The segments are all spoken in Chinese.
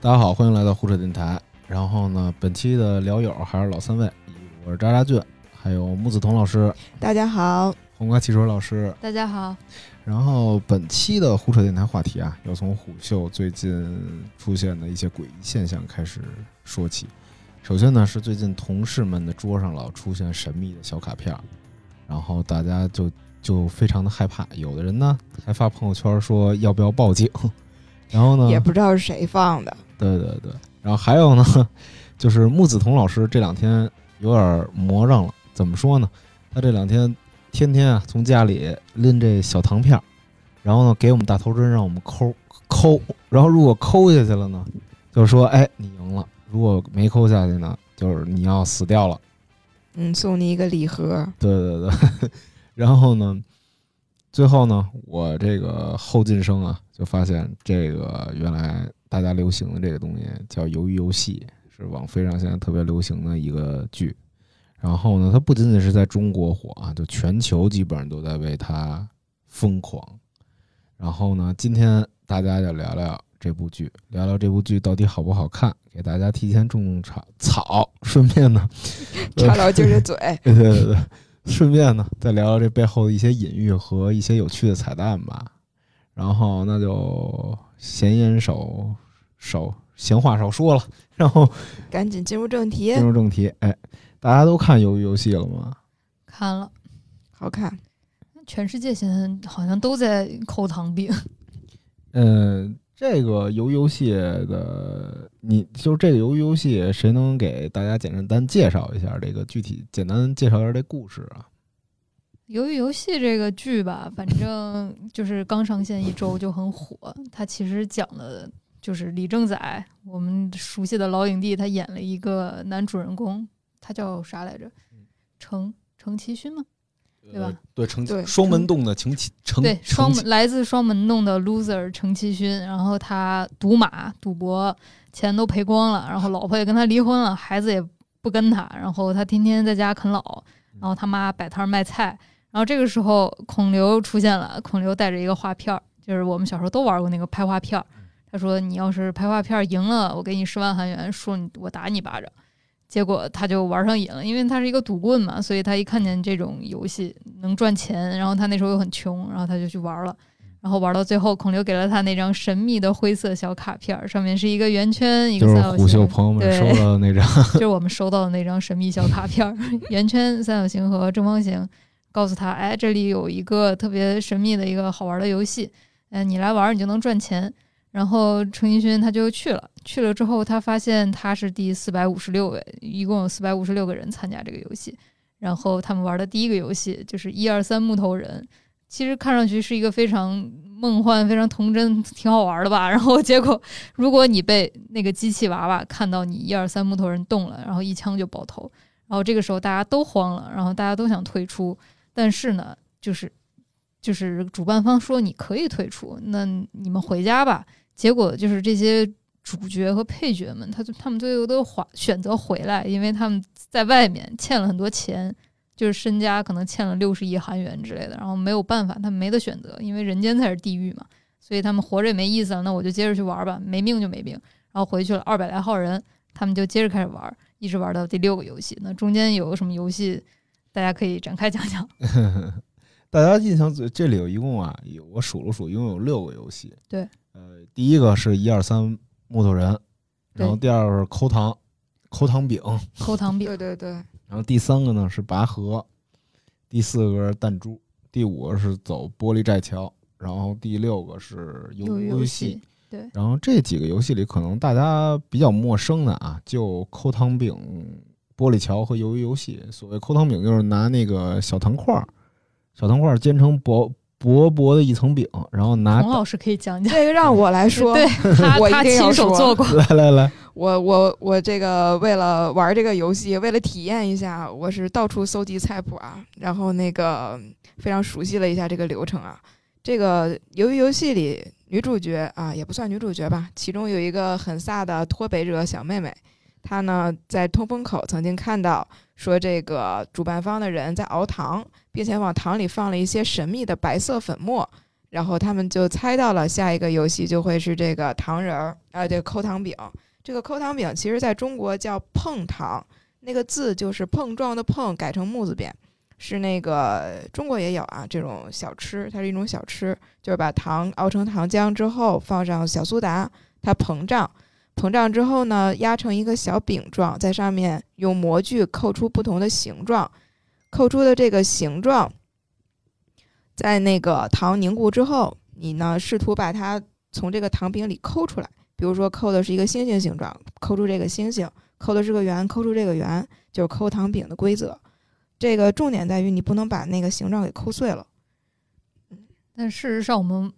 大家好，欢迎来到胡扯电台。然后呢，本期的聊友还是老三位，我是渣渣俊，还有木子彤老师，大家好，黄瓜汽水老师。大家好。然后本期的胡扯电台话题啊，要从虎嗅最近出现的一些诡异现象开始说起。首先呢，是最近同事们的桌上老出现神秘的小卡片，然后大家就就非常的害怕，有的人呢还发朋友圈说要不要报警，然后呢也不知道是谁放的。对对对，然后还有呢，就是木子彤老师这两天有点魔怔了，怎么说呢？他这两天。天天啊，从家里拎这小糖片儿，然后呢，给我们大头针让我们抠抠，然后如果抠下去了呢，就是说，哎，你赢了；如果没抠下去呢，就是你要死掉了。嗯，送你一个礼盒。对对对，然后呢，最后呢，我这个后进生啊，就发现这个原来大家流行的这个东西叫《鱿鱼游戏》，是网飞上现在特别流行的一个剧。然后呢，它不仅仅是在中国火啊，就全球基本上都在为它疯狂。然后呢，今天大家就聊聊这部剧，聊聊这部剧到底好不好看，给大家提前种种草草，顺便呢，插到今儿这嘴，对对对，顺便呢再聊聊这背后的一些隐喻和一些有趣的彩蛋吧。然后那就闲言少少，闲话少说了，然后 赶紧进入正题，进入正题，哎。大家都看《鱿鱼游戏》了吗？看了，好看。全世界现在好像都在抠糖饼。嗯，这个《鱿鱼游戏》的，你就这个《鱿鱼游戏》，谁能给大家简单介绍一下这个具体？简单介绍一下这故事啊。《鱿鱼游戏》这个剧吧，反正就是刚上线一周就很火。它其实讲的就是李正宰，我们熟悉的老影帝，他演了一个男主人公。他叫啥来着？程程其勋吗？对吧？对，程双门洞的程其程对双门来自双门洞的 loser 程其勋。然后他赌马赌博，钱都赔光了。然后老婆也跟他离婚了，孩子也不跟他。然后他天天在家啃老。然后他妈摆摊卖菜。然后这个时候孔刘出现了，孔刘带着一个画片儿，就是我们小时候都玩过那个拍画片儿。他说：“你要是拍画片赢了，我给你十万韩元，输你我打你巴掌。”结果他就玩上瘾了，因为他是一个赌棍嘛，所以他一看见这种游戏能赚钱，然后他那时候又很穷，然后他就去玩了，然后玩到最后，孔刘给了他那张神秘的灰色小卡片，上面是一个圆圈，一个三角形。就是虎嗅朋友们收到的那张，就是我们收到的那张神秘小卡片，圆圈、三角形和正方形，告诉他，哎，这里有一个特别神秘的一个好玩的游戏，嗯，你来玩，你就能赚钱。然后程一勋他就去了，去了之后他发现他是第四百五十六位，一共有四百五十六个人参加这个游戏。然后他们玩的第一个游戏就是一二三木头人，其实看上去是一个非常梦幻、非常童真、挺好玩的吧。然后结果，如果你被那个机器娃娃看到你一二三木头人动了，然后一枪就爆头。然后这个时候大家都慌了，然后大家都想退出，但是呢，就是就是主办方说你可以退出，那你们回家吧。结果就是这些主角和配角们，他他们最后都选选择回来，因为他们在外面欠了很多钱，就是身家可能欠了六十亿韩元之类的，然后没有办法，他们没得选择，因为人间才是地狱嘛，所以他们活着也没意思了，那我就接着去玩吧，没命就没命，然后回去了二百来号人，他们就接着开始玩，一直玩到第六个游戏。那中间有什么游戏，大家可以展开讲讲。大家印象最这里有一共啊，有我数了数，一共有六个游戏。对。呃，第一个是一二三木头人，然后第二个是抠糖，抠糖饼，抠糖饼，对对对。然后第三个呢是拔河，第四个是弹珠，第五个是走玻璃栈桥，然后第六个是游游戏。对。然后这几个游戏里，可能大家比较陌生的啊，就抠糖饼、玻璃桥和鱿鱼游戏。所谓抠糖饼，就是拿那个小糖块儿，小糖块儿煎成薄。薄薄的一层饼，然后拿洪老师可以讲讲这个，让我来说，对，我他亲手做过。来来来，我我我这个为了玩这个游戏，为了体验一下，我是到处搜集菜谱啊，然后那个非常熟悉了一下这个流程啊。这个鱿鱼游戏里女主角啊，也不算女主角吧，其中有一个很飒的脱北者小妹妹。他呢，在通风口曾经看到说，这个主办方的人在熬糖，并且往糖里放了一些神秘的白色粉末，然后他们就猜到了下一个游戏就会是这个糖人儿啊，这个抠糖饼。这个抠糖饼其实在中国叫碰糖，那个字就是碰撞的碰改成木字边，是那个中国也有啊这种小吃，它是一种小吃，就是把糖熬成糖浆之后放上小苏打，它膨胀，膨胀之后呢压成一个小饼状，在上面用模具扣出不同的形状，扣出的这个形状。在那个糖凝固之后，你呢试图把它从这个糖饼里抠出来。比如说抠的是一个星星形状，抠出这个星星；抠的是个圆，抠出这个圆，就是抠糖饼的规则。这个重点在于你不能把那个形状给抠碎了。但事实上，我们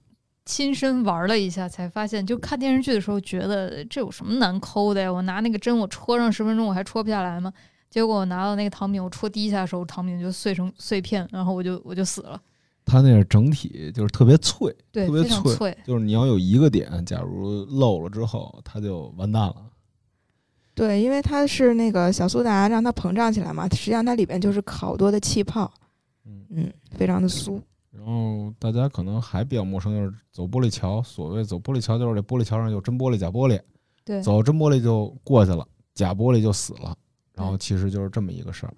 亲身玩了一下，才发现，就看电视剧的时候觉得这有什么难抠的呀？我拿那个针，我戳上十分钟，我还戳不下来吗？结果我拿到那个糖饼，我戳第一下的时候，糖饼就碎成碎片，然后我就我就死了。它那个整体就是特别脆，对，特别非常脆。就是你要有一个点，假如漏了之后，它就完蛋了。对，因为它是那个小苏打让它膨胀起来嘛，实际上它里边就是好多的气泡，嗯嗯，非常的酥。然后大家可能还比较陌生，就是走玻璃桥。所谓走玻璃桥，就是这玻璃桥上有真玻璃、假玻璃。对，走真玻璃就过去了，假玻璃就死了。然后其实就是这么一个事儿。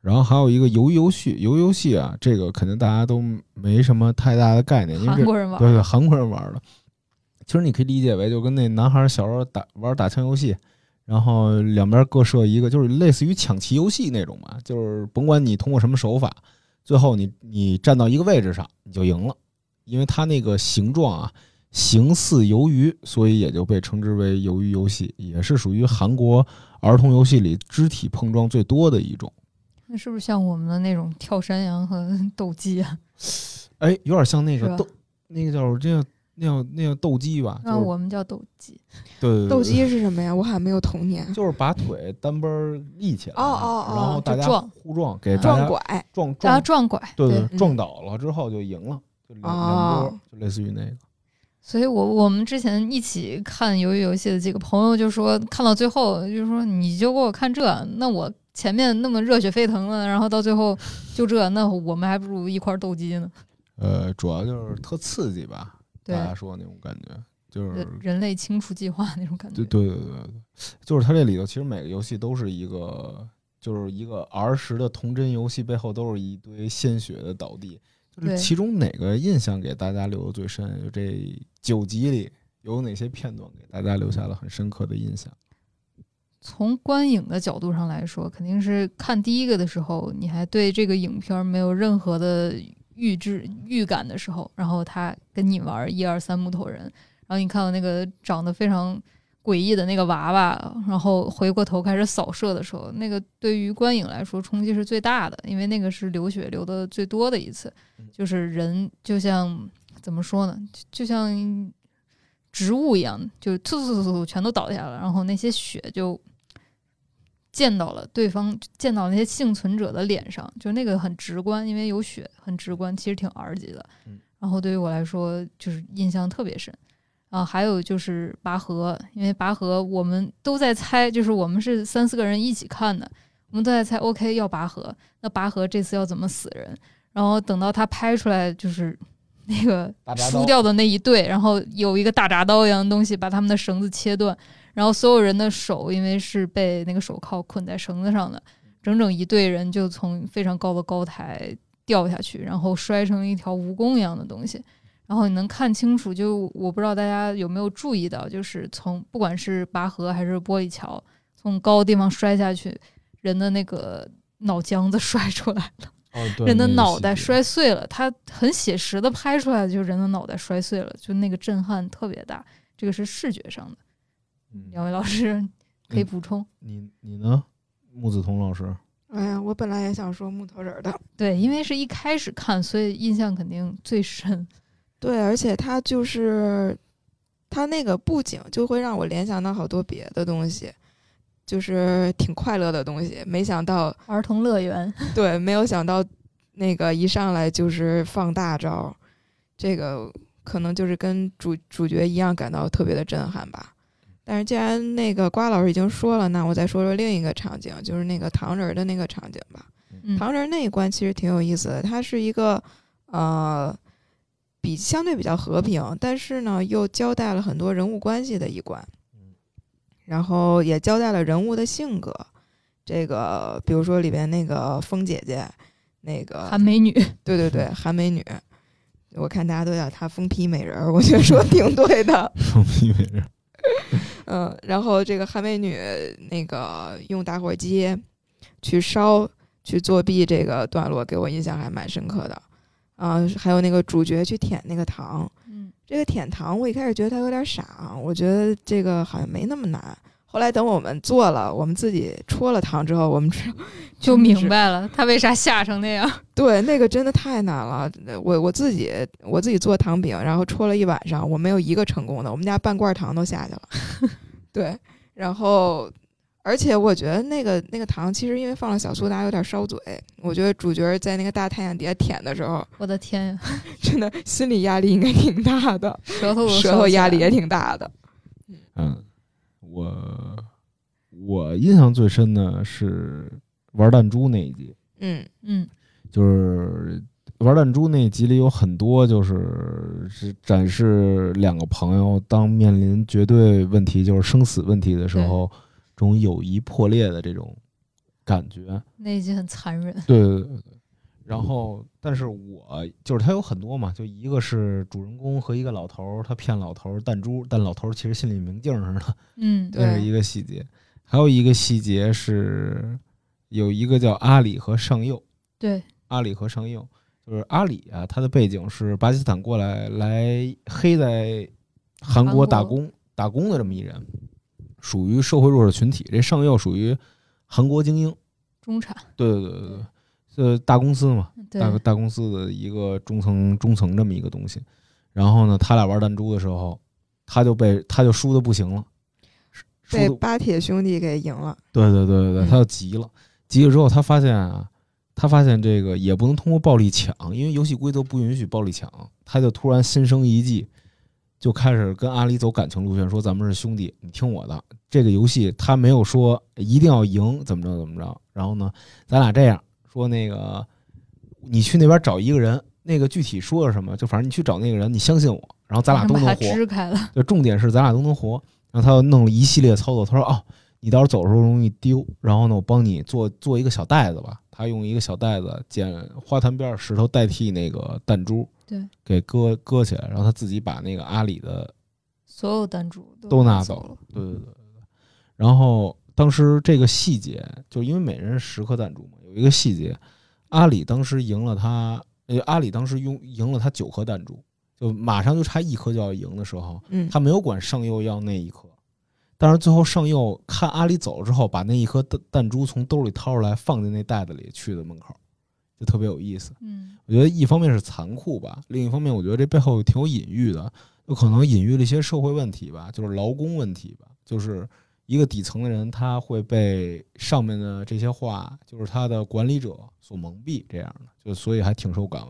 然后还有一个鱿鱼游戏，鱿鱼游戏啊，这个肯定大家都没什么太大的概念，因为韩国人玩，对对，韩国人玩的。其实你可以理解为，就跟那男孩小时候打玩打枪游戏，然后两边各设一个，就是类似于抢旗游戏那种嘛，就是甭管你通过什么手法，最后你你站到一个位置上，你就赢了，因为它那个形状啊，形似鱿鱼，所以也就被称之为鱿鱼游戏，也是属于韩国儿童游戏里肢体碰撞最多的一种。那是不是像我们的那种跳山羊和 斗鸡啊？哎，有点像那个斗，那个叫这叫那叫那叫斗鸡吧？就是那我们叫斗鸡。对对对，斗鸡是什么呀？我好像没有童年。就是把腿单边立起来，哦哦哦然后大家撞互撞，给大家撞拐，撞大家撞，撞拐，对对嗯撞倒了之后就赢了，就两两哦波，就类似于那个。所以我我们之前一起看鱿鱼游戏的几个朋友就说，看到最后就是说，你就给我看这，那我前面那么热血沸腾了，然后到最后就这，那我们还不如一块儿斗鸡呢。呃，主要就是特刺激吧，对大家说那种感觉，就是人人类清除计划那种感觉。对对对对对，就是它这里头其实每个游戏都是一个，就是一个儿时的童真游戏，背后都是一堆鲜血的倒地。就是其中哪个印象给大家留的最深？就这九集里有哪些片段给大家留下了很深刻的印象？从观影的角度上来说，肯定是看第一个的时候，你还对这个影片没有任何的预知预感的时候，然后他跟你玩一二三木头人，然后你看到那个长得非常诡异的那个娃娃，然后回过头开始扫射的时候，那个对于观影来说冲击是最大的，因为那个是流血流的最多的一次。嗯，就是人就像怎么说呢，就就像植物一样，就突突突突突全都倒下了，然后那些血就溅到了对方，溅到那些幸存者的脸上，就那个很直观，因为有血，很直观，其实挺 R 级的嗯。然后对于我来说，就是印象特别深。啊，还有就是拔河，因为拔河我们都在猜，就是我们是三四个人一起看的，我们都在猜，OK 要拔河，那拔河这次要怎么死人？然后等到他拍出来，就是那个输掉的那一队，然后有一个大铡刀一样的东西把他们的绳子切断，然后所有人的手因为是被那个手铐捆在绳子上的，整整一队人就从非常高的高台掉下去，然后摔成一条蜈蚣一样的东西。然后你能看清楚，就我不知道大家有没有注意到，就是从不管是拔河还是玻璃桥，从高的地方摔下去，人的那个脑浆子摔出来了。哦，人的脑袋摔碎了，他很写实的拍出来的，就是人的脑袋摔碎了，就那个震撼特别大。这个是视觉上的。嗯两位老师可以嗯补充。你你呢，木子彤老师？哎呀，我本来也想说木头人儿的，对，因为是一开始看，所以印象肯定最深。对，而且他就是他那个布景就会让我联想到好多别的东西，就是挺快乐的东西。没想到，儿童乐园，对，没有想到那个一上来就是放大招，这个可能就是跟主主角一样感到特别的震撼吧。但是既然那个瓜老师已经说了，那我再说说另一个场景，就是那个糖人儿的那个场景吧。嗯，糖人儿那一关其实挺有意思的，它是一个呃比相对比较和平，但是呢又交代了很多人物关系的一关，然后也交代了人物的性格。这个比如说里边那个风姐姐，那个韩美女，对对对，韩美女，我看大家都叫她疯批美人儿，我觉得说得挺对的。疯批美人，嗯，然后这个韩美女那个用打火机去烧去作弊这个段落，给我印象还蛮深刻的。啊、还有那个主角去舔那个糖，嗯，这个舔糖我一开始觉得他有点傻，我觉得这个好像没那么难。后来等我们做了，我们自己戳了糖之后，我们知道 就明白了他为啥吓成那样。对，那个真的太难了。我我自己我自己做糖饼，然后戳了一晚上，我没有一个成功的。我们家半罐糖都下去了。对，然后而且我觉得那个那个糖其实因为放了小苏打，有点烧嘴。我觉得主角在那个大太阳底下舔的时候，我的天呀，真的心理压力应该挺大的，舌头舌头压力也挺大的。嗯，我我印象最深的是玩弹珠那一集，嗯嗯，就是玩弹珠那一集里有很多就是是展示两个朋友当面临绝对问题，就是生死问题的时候，这种友谊破裂的这种感觉。那一集很残忍。对对对对。然后，但是我就是他有很多嘛，就一个是主人公和一个老头儿，他骗老头儿弹珠，但老头儿其实心里明镜似的，嗯，对这是一个细节。还有一个细节是，有一个叫阿里和上佑，对，阿里和上佑，就是阿里啊，他的背景是巴基斯坦过来来黑在韩国韩国打工打工的这么一人，属于社会弱势群体。这上佑属于韩国精英，中产，对对对对对，这大公司嘛，对，大大公司的一个中层中层这么一个东西。然后呢，他俩玩弹珠的时候，他就被他就输的不行了，被巴铁兄弟给赢了。对对对对对，嗯他就急了，急了之后他发现啊，他发现这个也不能通过暴力抢，因为游戏规则不允许暴力抢，他就突然心生一计，就开始跟阿里走感情路线，说咱们是兄弟，你听我的。这个游戏他没有说一定要赢，怎么着怎么着。然后呢，咱俩这样说，那个你去那边找一个人，那个具体说了什么，就反正你去找那个人，你相信我，然后咱俩都能活。支开了。就重点是咱俩都能活。然后他又弄了一系列操作，他说：“哦，你到时候走的时候容易丢，然后呢，我帮你做做一个小袋子吧。”他用一个小袋子捡花坛边儿石头代替那个弹珠，对，给搁搁起来，然后他自己把那个阿里的所有弹珠都拿走走了。对对对对对。然后当时这个细节，就因为每人十颗弹珠嘛，有一个细节，阿里当时赢了他，呃，阿里当时用赢了他九颗弹珠，就马上就差一颗就要赢的时候，嗯，他没有管上佑要那一颗，但是最后上佑看阿里走了之后，把那一颗弹弹珠从兜里掏出来，放进那袋子里去的门口，就特别有意思。嗯，我觉得一方面是残酷吧，另一方面我觉得这背后挺有隐喻的，有可能隐喻了一些社会问题吧，就是劳工问题吧，就是一个底层的人他会被上面的这些话，就是他的管理者所蒙蔽，这样的，就所以还挺受感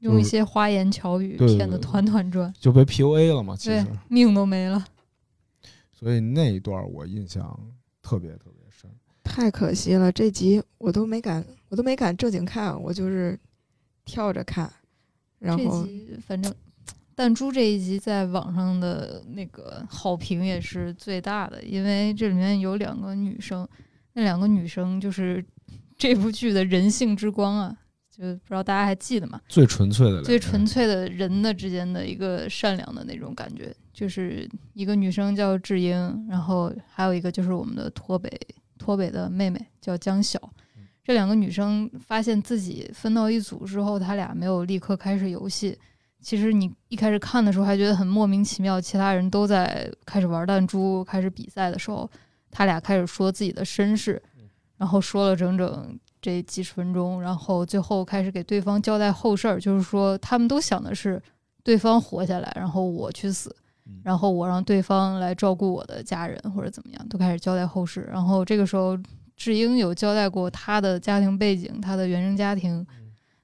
用一些花言巧语骗得团团转，就被 PUA 了嘛，其对实，，命都没了。所以那一段我印象特别特别深。太可惜了，这集我都没敢，我都没敢正经看，我就是跳着看。然这后集反正弹珠这一集在网上的那个好评也是最大的，因为这里面有两个女生，那两个女生就是 这部剧的人性之光啊，就不知道大家还记得吗？最纯粹的最纯粹的人的之间的一个善良的那种感觉，就是一个女生叫智英，然后还有一个就是我们的脱北脱北的妹妹叫江晓。这两个女生发现自己分到一组之后，她俩没有立刻开始游戏。其实你一开始看的时候还觉得很莫名其妙，其他人都在开始玩弹珠、开始比赛的时候，他俩开始说自己的身世，然后说了整整这几十分钟，然后最后开始给对方交代后事儿，就是说他们都想的是对方活下来，然后我去死嗯，然后我让对方来照顾我的家人或者怎么样，都开始交代后事。然后这个时候，智英有交代过他的家庭背景，他的原生家庭，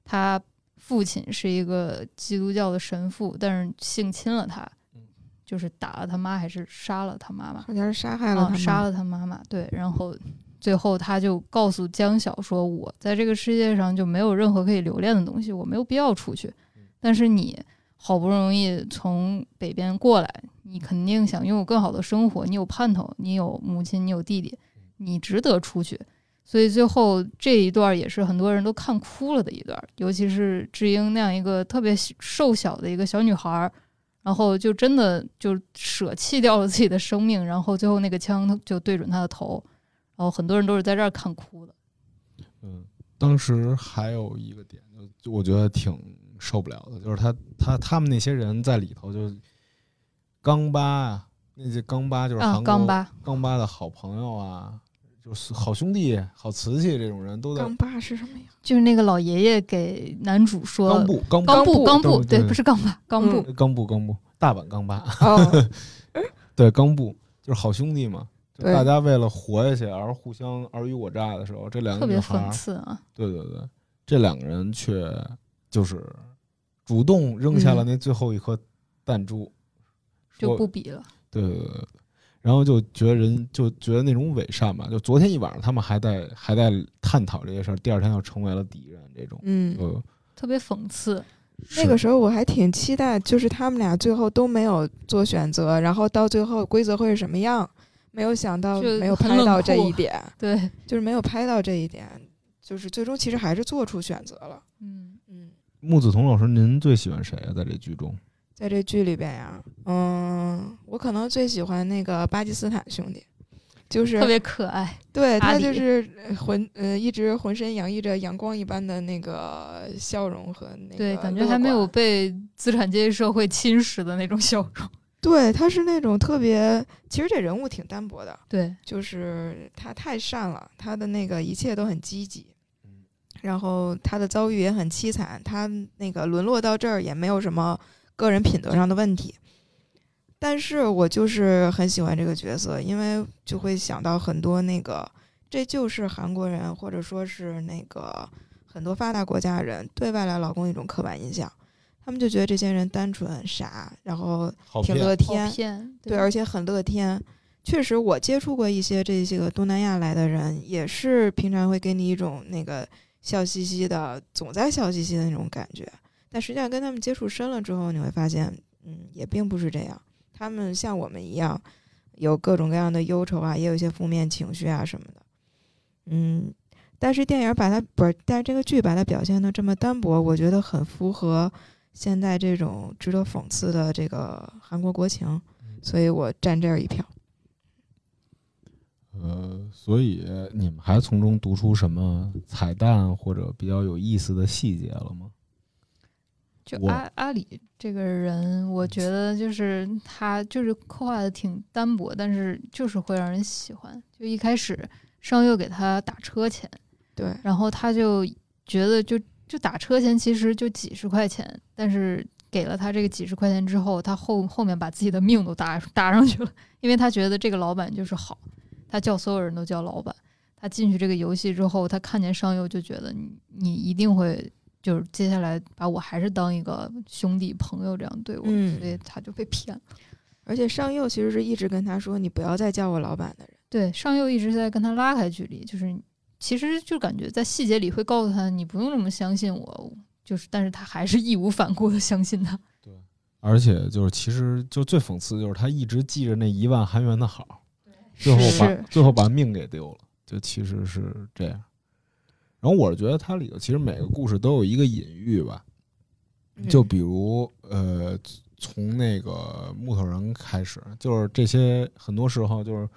他父亲是一个基督教的神父，但是性侵了他嗯，就是打了他妈还是杀了他妈妈。好像是杀害了他啊，杀了他妈妈。对，然后最后他就告诉江晓说：“我在这个世界上就没有任何可以留恋的东西，我没有必要出去。但是你好不容易从北边过来，你肯定想拥有更好的生活，你有盼头，你有母亲，你有弟弟，你值得出去。所以最后这一段也是很多人都看哭了的一段，尤其是智英那样一个特别瘦小的一个小女孩，然后就真的就舍弃掉了自己的生命，然后最后那个枪就对准她的头，然后很多人都是在这儿看哭的。嗯，当时还有一个点，就就我觉得挺受不了的，就是他他他们那些人在里头就刚巴啊，那些刚巴就是啊，韩国刚巴，刚巴的好朋友啊，就是好兄弟、好瓷器这种人都在钢巴是什么呀？就是那个老爷爷给男主说冈部冈冈部部冈部，对对，不是钢巴，钢布、钢布、钢布大阪钢巴，哦，对钢布就是好兄弟嘛，就大家为了活下去而互相尔虞我诈的时候，这两个特别讽刺啊。对对对，这两个人却就是主动扔下了嗯。那最后一颗弹珠，就不比了。对对对对，然后就觉得人就觉得那种伪善吧，就昨天一晚上他们还在还在探讨这些事儿，第二天又成为了敌人，这种，嗯，呃，特别讽刺，那个时候我还挺期待，就是他们俩最后都没有做选择，然后到最后规则会是什么样，没有想到没有拍到这一点，对，就是没有拍到这一点，就是最终其实还是做出选择了。嗯，嗯，木子彤老师，您最喜欢谁啊？在这剧中？在这剧里边呀，嗯，我可能最喜欢那个巴基斯坦兄弟，就是特别可爱。对他就是呃浑呃一直浑身洋溢着阳光一般的那个笑容和那个对，感觉还没有被资产阶级社会侵蚀的那种笑容。对，他是那种特别，其实这人物挺单薄的，对，就是他太善了，他的那个一切都很积极嗯，然后他的遭遇也很凄惨，他那个沦落到这儿也没有什么个人品德上的问题。但是我就是很喜欢这个角色，因为就会想到很多那个，这就是韩国人或者说是那个很多发达国家人对外来劳工一种刻板印象，他们就觉得这些人单纯傻，然后挺乐天。对，而且很乐天。确实，我接触过一些这些个东南亚来的人，也是平常会给你一种那个笑嘻嘻的，总在笑嘻嘻的那种感觉。但实际上跟他们接触深了之后，你会发现，嗯，也并不是这样。他们像我们一样，有各种各样的忧愁啊，也有一些负面情绪啊什么的。嗯，但是电影把它不是，但是这个剧把它表现的这么单薄，我觉得很符合现在这种值得讽刺的这个韩国国情。所以我站这儿一票。呃，所以你们还从中读出什么彩蛋或者比较有意思的细节了吗？我就阿阿里这个人，我觉得就是他就是刻画的挺单薄，但是就是会让人喜欢。就一开始上佑给他打车钱，对，然后他就觉得就就打车钱其实就几十块钱，但是给了他这个几十块钱之后，他后后面把自己的命都搭搭上去了，因为他觉得这个老板就是好，他叫所有人都叫老板。他进去这个游戏之后，他看见上佑就觉得你你一定会就是接下来把我还是当一个兄弟朋友这样对我，嗯所以他就被骗了。而且上佑其实是一直跟他说：“你不要再叫我老板的人。对，上佑一直在跟他拉开距离，就是其实就感觉在细节里会告诉他，你不用那么相信我，就是但是他还是义无反顾的相信他。对而且就是，其实就最讽刺就是他一直记着那一万韩元的好，最后把最后把命给丢了，就其实是这样。然后我是觉得它里头其实每个故事都有一个隐喻吧，嗯就比如呃，从那个木头人开始，就是这些很多时候就是，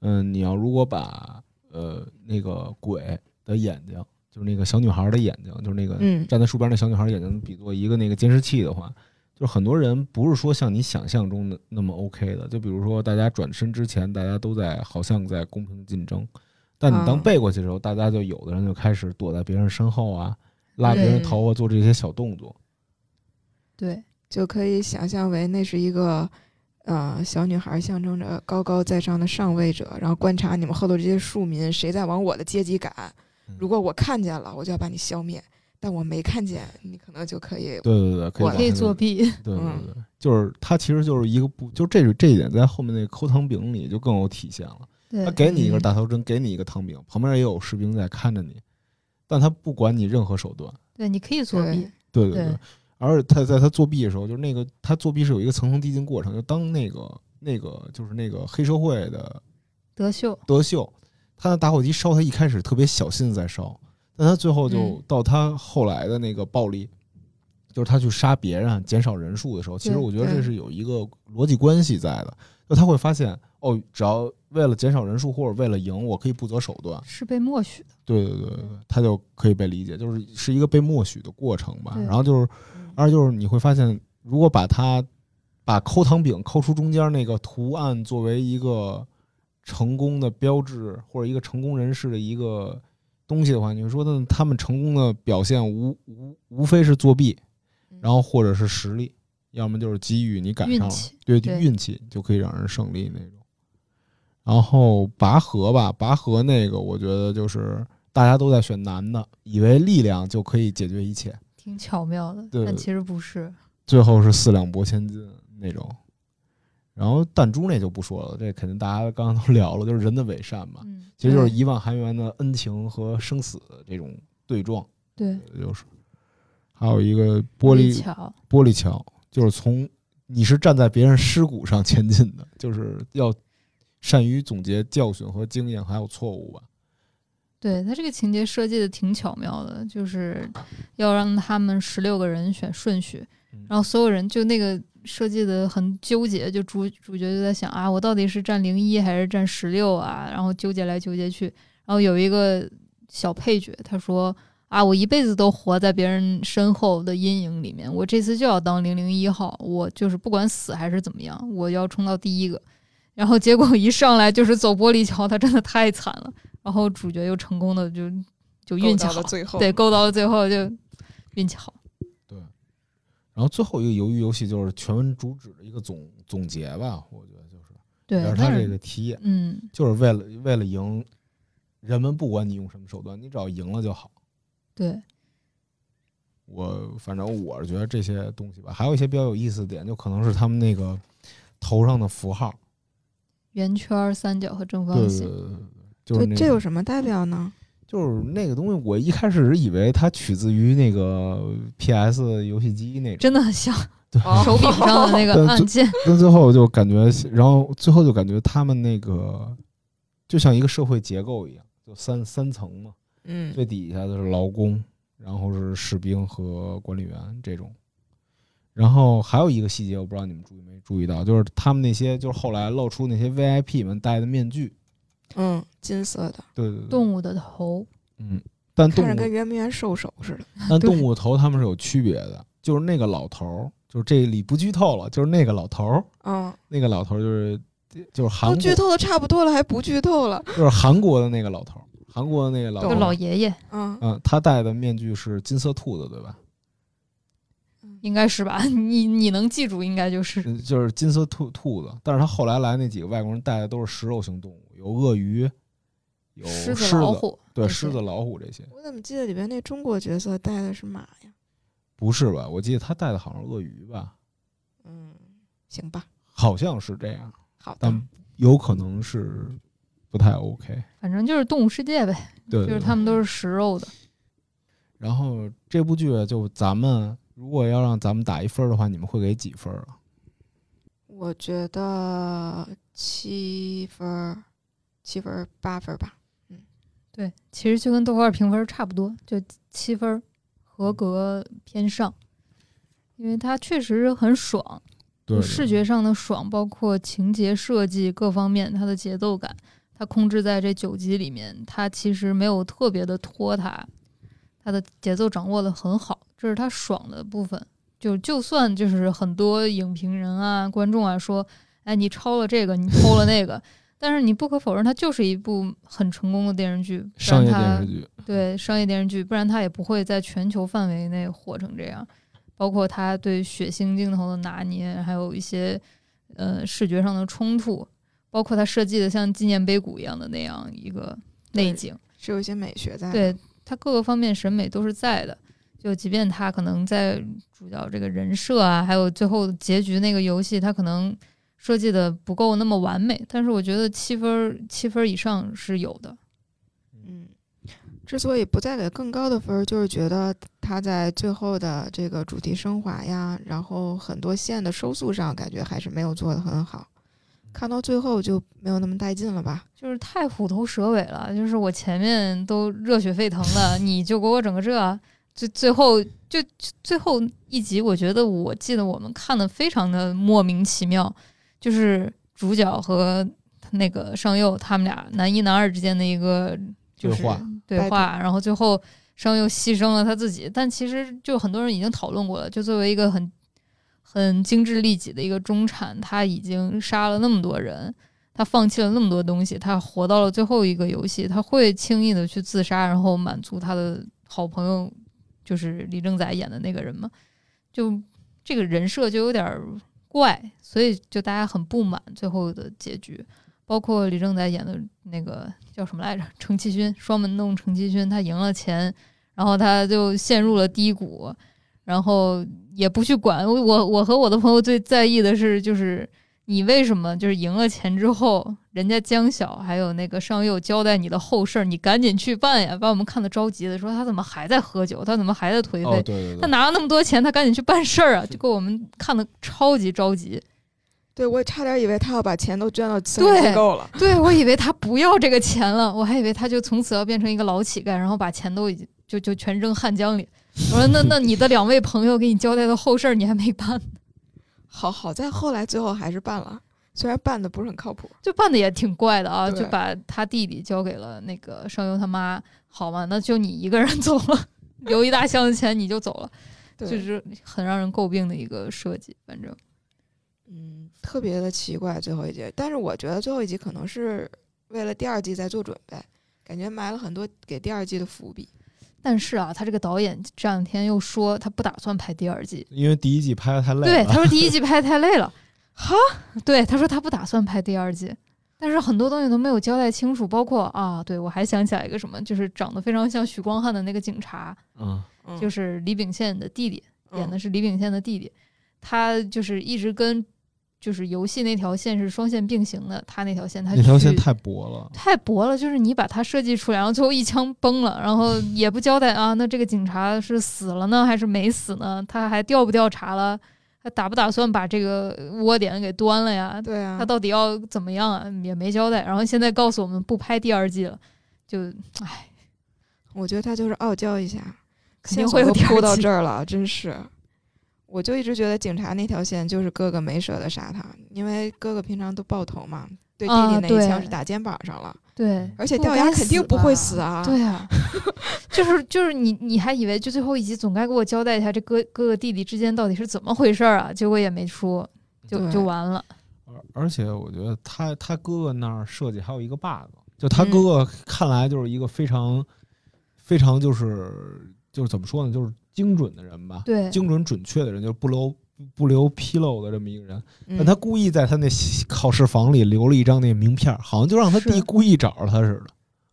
嗯、你要如果把呃那个鬼的眼睛，就是那个小女孩的眼睛，就是那个嗯站在树边那小女孩眼睛比作一个那个监视器的话，就是很多人不是说像你想象中的那么 OK 的。就比如说，大家转身之前，大家都在好像在公平竞争，但你当啊背过去的时候，大家就有的人就开始躲在别人身后啊，拉别人头发，做这些小动作。对，就可以想象为那是一个呃小女孩象征着高高在上的上位者，然后观察你们后头这些庶民谁在往我的阶级赶。如果我看见了，我就要把你消灭；但我没看见，你可能就可以。对对对，可以我可以作弊。对对 嗯对，就是它其实就是一个不，就这这一点在后面那个抠糖饼里就更有体现了。对。他，给你一根嗯大头针，给你一个汤饼，旁边也有士兵在看着你，但他不管你任何手段。对，你可以作弊。对对对。而且他在他作弊的时候，就是那个他作弊是有一个层层递进过程，就当那个那个就是那个黑社会的德秀，德秀，他的打火机烧，他一开始特别小心的在烧，但他最后就嗯。到他后来的那个暴力，就是他去杀别人、减少人数的时候，其实我觉得这是有一个逻辑关系在的，就他会发现哦，只要为了减少人数或者为了赢，我可以不择手段，是被默许的。对对对对，他就可以被理解，就是是一个被默许的过程吧。然后就是，二就是你会发现，如果把它把抠糖饼抠出中间那个图案作为一个成功的标志或者一个成功人士的一个东西的话，你会说那他们成功的表现无无无非是作弊，然后或者是实力，要么就是机遇你赶上了运气，对对运气就可以让人胜利那种。然后拔河吧，拔河那个我觉得就是大家都在选男的，以为力量就可以解决一切，挺巧妙的，但其实不是。最后是四两拨千斤那种。然后弹珠那就不说了，这肯定大家刚刚都聊了，就是人的伪善嘛，嗯，其实就是对一万韩元的恩情和生死这种对撞，对，就是。还有一个玻璃桥，玻璃桥，就是从你是站在别人尸骨上前进的，就是要善于总结教训和经验，还有错误吧。对他这个情节设计的挺巧妙的，就是要让他们十六个人选顺序嗯，然后所有人就那个设计的很纠结，就主主角就在想啊，我到底是站零一还是站十六啊？然后纠结来纠结去，然后有一个小配角他说啊，我一辈子都活在别人身后的阴影里面，我这次就要当零零一号，我就是不管死还是怎么样，我要冲到第一个。然后结果一上来就是走玻璃桥，他真的太惨了。然后主角又成功的就就运气好到了，最后，对，够到了最后就运气好。对然后最后一个鱿鱼游戏就是全文主旨的一个总总结吧，我觉得就是，对也是，他这个题眼，嗯，就是为了为了赢，人们不管你用什么手段，你只要赢了就好。对，我反正我是觉得这些东西吧，还有一些比较有意思的点，就可能是他们那个头上的符号，圆圈、三角和正方形，对对，就是这有什么代表呢？就是那个东西，我一开始是以为它取自于那个 PS 游戏机那种，真的很像 手柄上的那个按键。但最后就感觉，然后最后就感觉他们那个就像一个社会结构一样，就三三层嘛，嗯，最底下的是劳工，然后是士兵和管理员这种。然后还有一个细节，我不知道你们注意没注意到，就是他们那些就是后来露出那些 VIP 们戴的面具，嗯，金色的，对对对，动物的头，嗯，但动物看着跟圆明园兽首似的。但动物头他们是有区别的，就是那个老头儿，就是这里不剧透了，就是那个老头儿，嗯，那个老头儿就是就是韩国都剧透的差不多了，还不剧透了。就是韩国的那个老头儿，韩国的那个老头就儿，老爷爷嗯，嗯，他戴的面具是金色兔子，对吧？应该是吧？你你能记住，应该就是嗯，就是金色兔兔子，但是他后来来那几个外国人带的都是食肉型动物，有鳄鱼，有狮子、子、老虎，对，狮子、老虎这些，我怎么记得里边那中国角色带的是马呀？不是吧？我记得他带的好像鳄鱼吧，嗯，行吧，好像是这样，好的但。有可能是不太 OK。反正就是动物世界呗，对，就是对他们都是食肉的。然后这部剧就咱们如果要让咱们打一分儿的话，你们会给几分啊？我觉得七分儿，七分儿八分吧。嗯。对，其实就跟豆瓣评分差不多，就七分，合格偏上，因为它确实很爽，视觉上的爽，包括情节设计各方面，它的节奏感，它控制在这九集里面，它其实没有特别的拖沓，它的节奏掌握的很好，这是他爽的部分。就就算就是很多影评人啊、观众啊说，哎，你抄了这个，你偷了那个，但是你不可否认，它就是一部很成功的电视剧，商业电视剧，对商业电视剧，不然它也不会在全球范围内火成这样。包括他对血腥镜头的拿捏，还有一些呃视觉上的冲突，包括他设计的像纪念碑谷一样的那样一个内景，是有一些美学在的。对他各个方面审美都是在的。就即便他可能在主角这个人设啊，还有最后结局那个游戏，他可能设计的不够那么完美，但是我觉得七分儿七分儿以上是有的。嗯，之所以不再给更高的分儿，就是觉得他在最后的这个主题升华呀，然后很多线的收束上，感觉还是没有做得很好。看到最后就没有那么带劲了吧？就是太虎头蛇尾了。就是我前面都热血沸腾了，你就给我整个这，最最后就最后一集，我觉得我记得我们看的非常的莫名其妙，就是主角和那个上佑他们俩男一男二之间的一个就是对话对话，然后最后上佑牺牲了他自己，但其实就很多人已经讨论过了，就作为一个很很精致利己的一个中产，他已经杀了那么多人，他放弃了那么多东西，他活到了最后一个游戏，他会轻易的去自杀，然后满足他的好朋友，就是李正宰演的那个人嘛，就这个人设就有点怪，所以就大家很不满最后的结局。包括李正宰演的那个叫什么来着？程其勋，双门洞程其勋，他赢了钱，然后他就陷入了低谷，然后也不去管我。我和我的朋友最在意的是，就是你为什么就是赢了钱之后，人家江晓还有那个上佑交代你的后事儿，你赶紧去办呀，把我们看的着急的，说他怎么还在喝酒，他怎么还在颓哦，废？对对对，他拿了那么多钱，他赶紧去办事儿啊，就给我们看的超级着急。对，我也差点以为他要把钱都捐到慈对善机构了。对，我以为他不要这个钱了，我还以为他就从此要变成一个老乞丐，然后把钱都已经就就全扔汉江里。我说那那你的两位朋友给你交代的后事儿你还没办，好好在后来最后还是办了，虽然办的不是很靠谱。就办的也挺怪的啊，就把他弟弟交给了那个声优他妈，好嘛，那就你一个人走了，留一大箱子钱你就走了，就是很让人诟病的一个设计，反正。嗯，特别的奇怪最后一集，但是我觉得最后一集可能是为了第二季在做准备，感觉埋了很多给第二季的伏笔。但是啊，他这个导演这两天又说他不打算拍第二季，因为第一季拍的太累对，他说第一季拍得太累了，哈，对，他说他不打算拍第二季，但是很多东西都没有交代清楚，包括啊，对我还想起来一个什么，就是长得非常像许光汉的那个警察，就是李秉宪的弟弟，演的嗯是李秉宪的弟弟，他就是一直跟就是游戏那条线是双线并行的，他那条线他去那条线太薄了，太薄了，就是你把它设计出来，然后最后一枪崩了，然后 也不交代啊，那这个警察是死了呢还是没死呢？他还调不调查了？他打不打算把这个窝点给端了呀？对啊他，到底要怎么样啊？也没交代。然后现在告诉我们不拍第二季了，就唉，我觉得他就是傲娇一下，肯定会有到这儿了，真是。我就一直觉得警察那条线就是哥哥没舍得杀他，因为哥哥平常都爆头嘛，对弟啊弟那一枪是打肩膀上了，对，而且掉牙肯定不会死啊。对啊，就是就是你你还以为就最后一集总该给我交代一下这哥哥哥弟弟之间到底是怎么回事儿啊？结果也没说，就就完了。而而且我觉得他他哥哥那儿设计还有一个 bug，就他嗯哥哥看来就是一个非常非常就是就是怎么说呢，就是精准的人吧，对，精准准确的人，就是不留不留纰漏的这么一个人。嗯，但他故意在他那考试房里留了一张那名片，好像就让他弟故意找着他似的。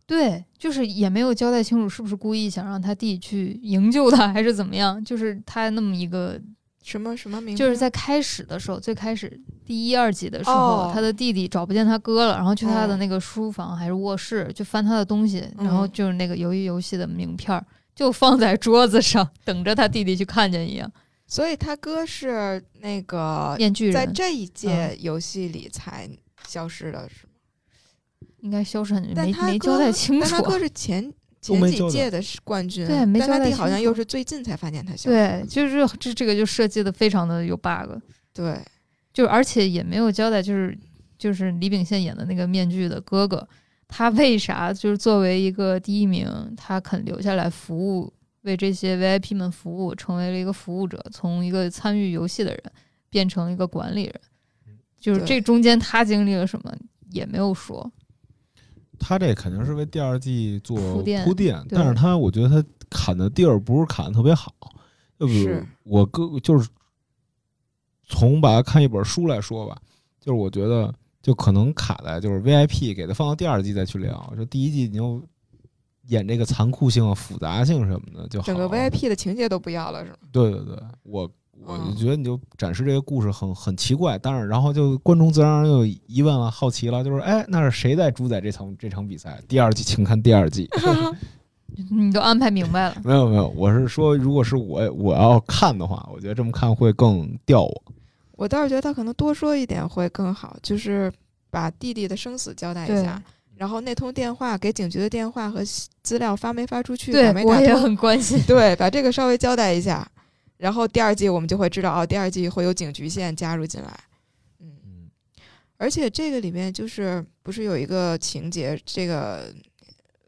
对，就是也没有交代清楚是不是故意想让他弟去营救他，还是怎么样。就是他那么一个，什么什么名？就是在开始的时候，最开始第一二集的时候，哦他的弟弟找不见他哥了，然后去他的嗯那个书房还是卧室，就翻他的东西，然后嗯就是那个鱿鱼游戏的名片儿，就放在桌子上，等着他弟弟去看见一样。所以他哥是那个面具人在这一届游戏里才消失的，是吗？应该消失很但他没 没交代清楚但他。哥是前前几届的冠军，对没但他交代弟好像又是最近才发现他消失。对，就是这这个就设计的非常的有 bug。对，就而且也没有交代，就是就是李秉宪演的那个面具的哥哥，他为啥就是作为一个第一名，他肯留下来服务，为这些 VIP 们服务，成为了一个服务者，从一个参与游戏的人变成一个管理人，就是这中间他经历了什么也没有说。他这肯定是为第二季做铺垫对但是他我觉得他砍的地儿不是砍的特别好。就比如是我哥就是从把它看一本书来说吧，就是我觉得就可能卡在就是 VIP 给他放到第二季再去聊，就第一季你就演这个残酷性啊、复杂性什么的就好整个。VIP 的情节都不要了，是吗？对对对，我我就嗯觉得你就展示这个故事很很奇怪，但是然后就观众自然而然有疑问了、好奇了，就是哎，那是谁在主宰这场这场比赛？第二季，请看第二季。你都安排明白了。没有没有，我是说，如果是我我要看的话，我觉得这么看会更吊我。我倒是觉得他可能多说一点会更好，就是把弟弟的生死交代一下，然后那通电话给警局的电话和资料发没发出去，对打没打我也，很关心。对，把这个稍微交代一下，然后第二季我们就会知道，哦，第二季会有警局线加入进来，嗯，嗯而且这个里面就是不是有一个情节，这个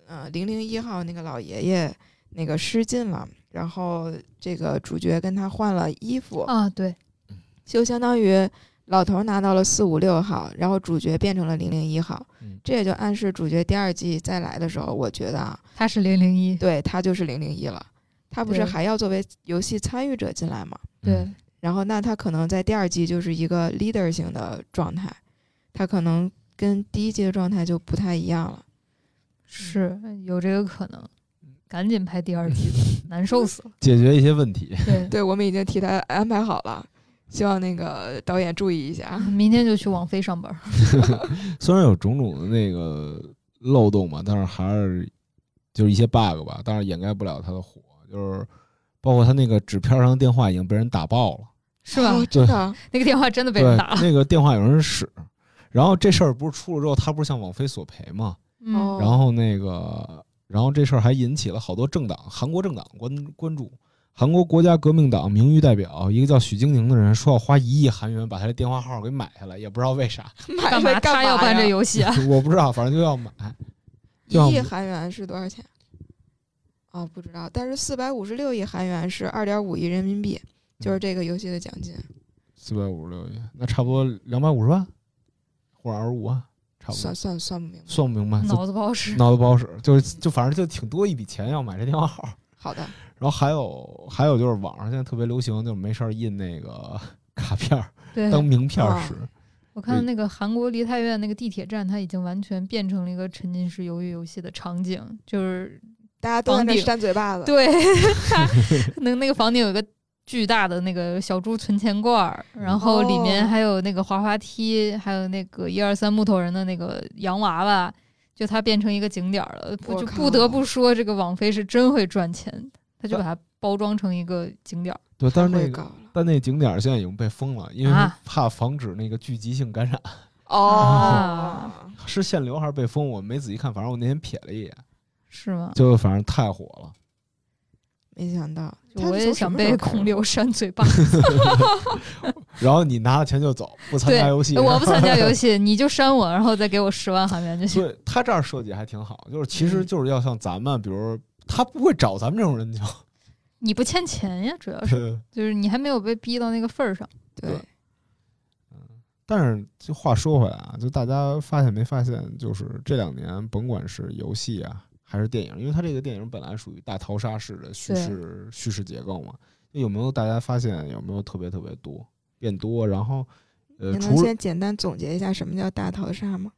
呃零零一号那个老爷爷那个失禁了，然后这个主角跟他换了衣服，啊，对，就相当于老头拿到了四五六号，然后主角变成了零零一号，嗯这也就暗示主角第二季再来的时候，我觉得啊，他是零零一，对他就是零零一了，他不是还要作为游戏参与者进来吗？对，然后那他可能在第二季就是一个 leader 型的状态，他可能跟第一季的状态就不太一样了。是有这个可能。赶紧拍第二季吧，难受死了。解决一些问题。对，对，我们已经替他安排好了，希望那个导演注意一下。明天就去网飞上班。虽然有种种的那个漏洞嘛，但是还是就是一些 bug 吧，但是掩盖不了它的火。就是包括他那个纸片上的电话已经被人打爆了，是吧？哦真的，那个电话真的被人打了。那个电话有人使。然后这事儿不是出了之后，他不是向网飞索赔吗？嗯，哦然后那个，然后这事儿还引起了好多政党，韩国政党关关注。韩国国家革命党名誉代表一个叫许晶莹的人说要花一亿韩元把他的电话号给买下来，也不知道为啥，买干嘛干他要办这游戏啊？我不知道，反正就要买。一亿韩元是多少钱？哦，不知道。但是四百五十六亿韩元是二点五亿人民币，就是这个游戏的奖金。四百五十六亿，那差不多两百五十万或者二十五万，差不多算。算算不明白。算不明白，脑子不好使。脑子不好使，就是就反正就挺多一笔钱要买这电话号。好的，然后还有还有就是网上现在特别流行，就是没事儿印那个 卡片儿对，当名片使。我看那个韩国梨泰院那个地铁站，它已经完全变成了一个沉浸式鱿鱼游戏的场景，就是大家都在那扇嘴巴子。对，它那那个房顶有一个巨大的那个小猪存钱罐儿，然后里面哦还有那个滑滑梯，还有那个一二三木头人的那个洋娃娃，就它变成一个景点了。就不得不说，这个网飞是真会赚钱，它就把它包装成一个景点儿。对，但是那个。但那景点儿现在已经被封了，因为啊怕防止那个聚集性感染。哦啊，是限流还是被封？我没仔细看，反正我那天瞥了一眼，是吗？就反正太火了。没想到，我也想被孔刘扇嘴巴。然后你拿了钱就走，不参加游戏。我不参加游戏，你就扇我，然后再给我十万韩元就行。对他这儿设计还挺好，就是其实嗯就是要像咱们，比如他不会找咱们这种人就，你不欠钱呀，主要是就是你还没有被逼到那个份儿上。对，嗯但是就话说回来啊，就大家发现没发现，就是这两年甭管是游戏啊还是电影，因为它这个电影本来属于大逃杀式的叙事叙事结构嘛，有没有大家发现有没有特别特别多变多？然后呃，你能先简单总结一下什么叫大逃杀吗？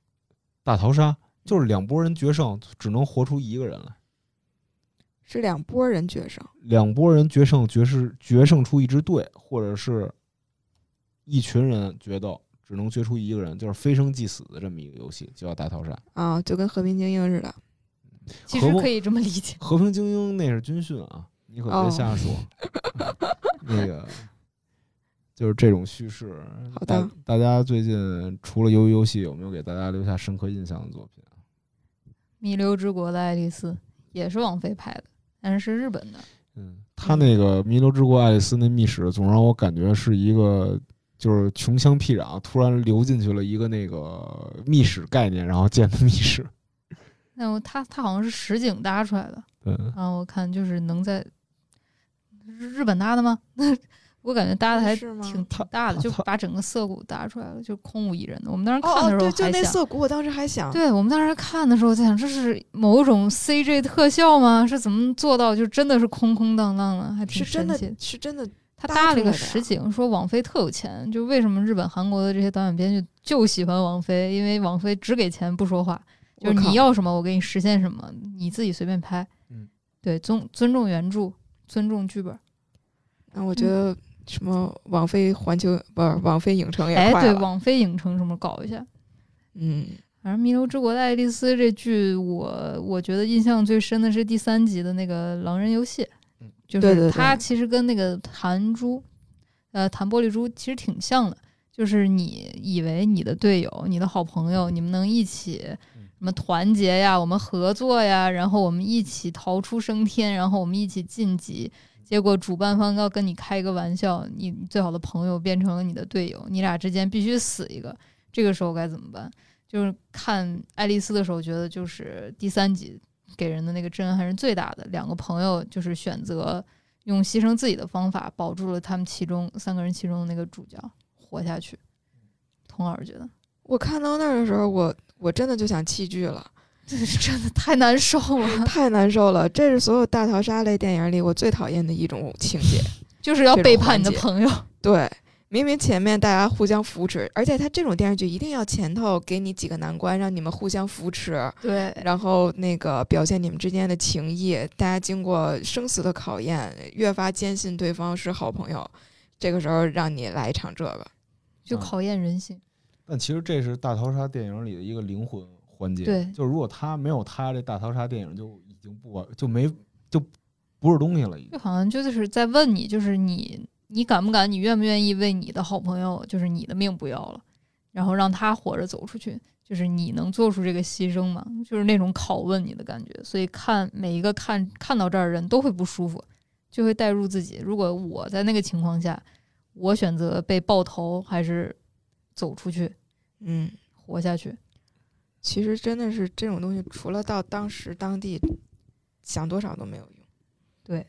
大逃杀，就是两拨人决胜，只能活出一个人来。是两拨人决胜。两拨人决胜，决是决胜出一支队，或者是一群人决斗，只能决出一个人，就是非生即死的这么一个游戏，就叫大逃杀。啊，就跟和平精英似的。其实可以这么理解。和平精英那是军训啊，你可别瞎说。那个就是这种叙事。好的大大家最近除了鱿鱼游戏，有没有给大家留下深刻印象的作品啊？弥留之国的爱丽丝也是王菲拍的，但是是日本的。嗯，他那个《弥留之国爱丽丝》那密室，总让我感觉是一个就是穷乡僻壤突然流进去了一个那个密室概念，然后建的密室。那我他他好像是实景搭出来的，嗯，然后我看就是能在日日本搭的吗？我感觉搭的还挺挺大的，就把整个涩谷搭出来了，就空无一人的。我们当时看的时候对，就那涩谷，我当时还想，对我们当时看的时候在想，这是某种 CG 特效吗？是怎么做到就真的是空空荡荡的，还挺是真的神奇的。，是真的。他搭了一个实景，说王菲特有钱，就为什么日本、韩国的这些导演编剧就喜欢王菲，因为王菲只给钱不说话，就是你要什么我给你实现什么，你自己随便拍。嗯，对，尊尊重原著，尊重剧本。那我觉得什么网飞环球不是网飞影城也哎，对，网飞影城什么搞一下。嗯，反正《弥留之国的爱丽丝》这剧，我我觉得印象最深的是第三集的那个狼人游戏嗯，就是它其实跟那个弹珠，呃，弹玻璃珠其实挺像的，就是你以为你的队友、你的好朋友，你们能一起嗯。什么团结呀，我们合作呀，然后我们一起逃出升天，然后我们一起晋级。结果主办方要跟你开一个玩笑，你最好的朋友变成了你的队友，你俩之间必须死一个，这个时候该怎么办？就是看爱丽丝的时候，觉得就是第三集给人的那个震撼是最大的。两个朋友就是选择用牺牲自己的方法保住了他们其中三个人其中的那个主角活下去。童老师觉得我看到那儿的时候，我我真的就想弃剧了，这是真的太难受了，太难受了。这是所有大逃杀类电影里我最讨厌的一种情节。就是要背叛你的朋友。对，明明前面大家互相扶持，而且他这种电视剧一定要前头给你几个难关，让你们互相扶持，对，然后那个表现你们之间的情谊。大家经过生死的考验，越发坚信对方是好朋友。这个时候让你来一场这个，就考验人性。但其实这是大逃杀电影里的一个灵魂环节。对就是如果他没有他，这大逃杀电影就已经不完，就没就不是东西了。已经就好像就是在问你，就是你你敢不敢，你愿不愿意为你的好朋友，就是你的命不要了，然后让他活着走出去，就是你能做出这个牺牲吗？就是那种拷问你的感觉。所以看每一个看看到这儿的人都会不舒服，就会带入自己。如果我在那个情况下，我选择被爆头还是走出去嗯，活下去？其实真的是这种东西，除了到当时当地想多少都没有用。对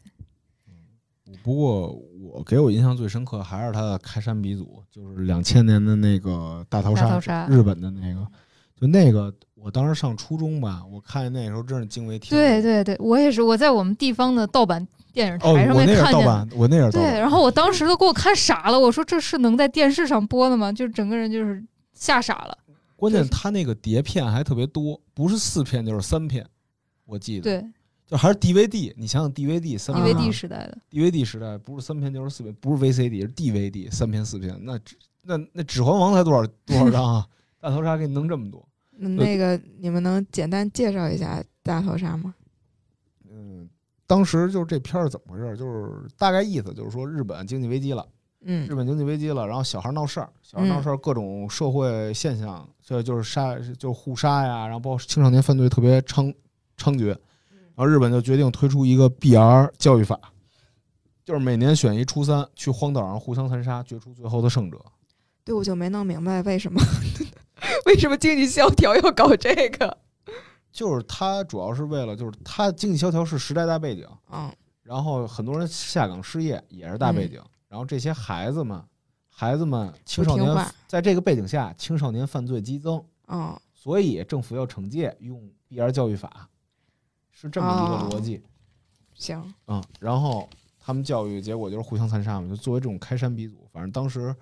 不过我给我印象最深刻还是他的开山鼻祖，就是两千年的那个大逃杀，日本的那个，就那个我当时上初中吧，我看那时候真是惊为天人。对对对，我也是，我在我们地方的盗版电影哦，台上面看见的。盗版，我那是对，然后我当时都给我看傻了，我说这是能在电视上播的吗？就整个人就是吓傻了。关键他那个碟片还特别多，不是四片就是三片，我记得。，对就还是 DVD，你想想 DVD 三片，DVD 时代的，DVD 时代不是三片就是四片，不是 VCD 是 DVD 三片四片，那指那那《指环王》才多少多少张啊？大逃杀给你弄这么多，那那个你们能简单介绍一下大逃杀吗？嗯，当时就是这片儿怎么回事？就是大概意思就是说日本经济危机了，嗯日本经济危机了，然后小孩闹事儿，小孩闹事儿，各种社会现象，这就是杀，就是互杀呀，然后包括青少年犯罪特别猖猖獗，然后日本就决定推出一个 BR 教育法，就是每年选一初三去荒岛上互相残杀，决出最后的胜者。对，我就没弄明白为什么 为什么经济萧条要搞这个。就是他主要是为了，就是他经济萧条是时代大背景，嗯然后很多人下岗失业也是大背景，然后这些孩子们，孩子们青少年在这个背景下，青少年犯罪激增，嗯，所以政府要惩戒，用 BR 教育法，是这么一个逻辑行，啊、嗯。然后他们教育结果就是互相残杀嘛，就作为这种开山鼻祖，反正当时。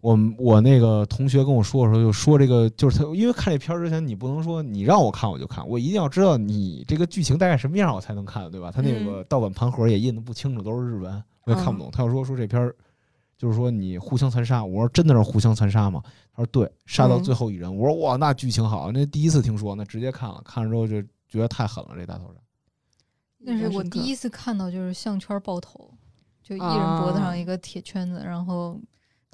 我们我那个同学跟我说的时候，就说这个就是他，因为看这片儿之前，你不能说你让我看我就看，我一定要知道你这个剧情大概什么样，我才能看，对吧？他那个盗版盘盒也印的不清楚，都是日文，我也看不懂。他要说说这片儿，就是说你互相残杀，我说真的是互相残杀吗？他说对，杀到最后一人。我说哇，那剧情好，那第一次听说，那直接看了，看了之后就觉得太狠了，这大头人。那是我第一次看到，就是项圈爆头，就一人脖子上一个铁圈子，然后。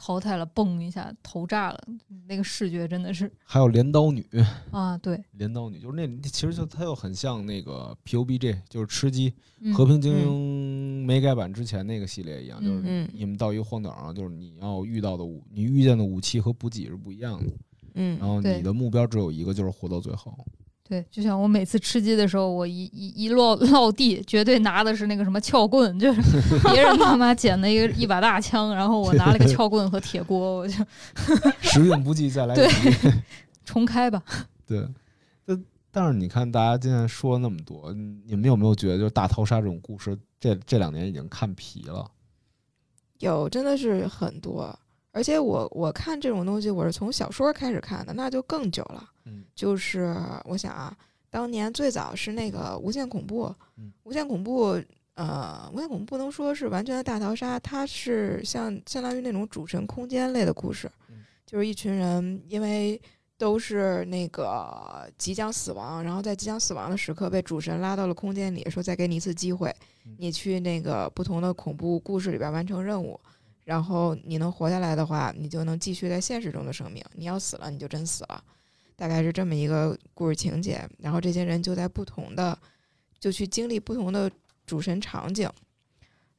淘汰了，嘣一下头炸了，那个视觉真的是。还有镰刀女啊，对，镰刀女就是那，其实就它又很像那个 PUBG，就是吃鸡、嗯、和平精英没改版之前那个系列一样，嗯、就是你们到一个荒岛上，就是你要遇到的武，你遇见的武器和补给是不一样的。嗯，然后你的目标只有一个，就是活到最后。对，就像我每次吃鸡的时候，我一一一落落地，绝对拿的是那个什么撬棍，就是别人他妈捡了一个 一把大枪，然后我拿了个撬棍和铁锅，我就 时运不济再来对，重开吧。对，但但是你看，大家今天说那么多，你们有没有觉得，就是大逃杀这种故事，这这两年已经看疲了？有，真的是很多。而且我我看这种东西，我是从小说开始看的，那就更久了。嗯，就是我想啊，当年最早是那个《无限恐怖》，嗯，无限恐怖，呃，无限恐怖不能说是完全的大逃杀，它是像相当于那种主神空间类的故事，嗯、就是一群人因为都是那个即将死亡，然后在即将死亡的时刻被主神拉到了空间里，说再给你一次机会，你去那个不同的恐怖故事里边完成任务，然后你能活下来的话，你就能继续在现实中的生命；你要死了，你就真死了。大概是这么一个故事情节。然后这些人就在不同的，就去经历不同的主神场景，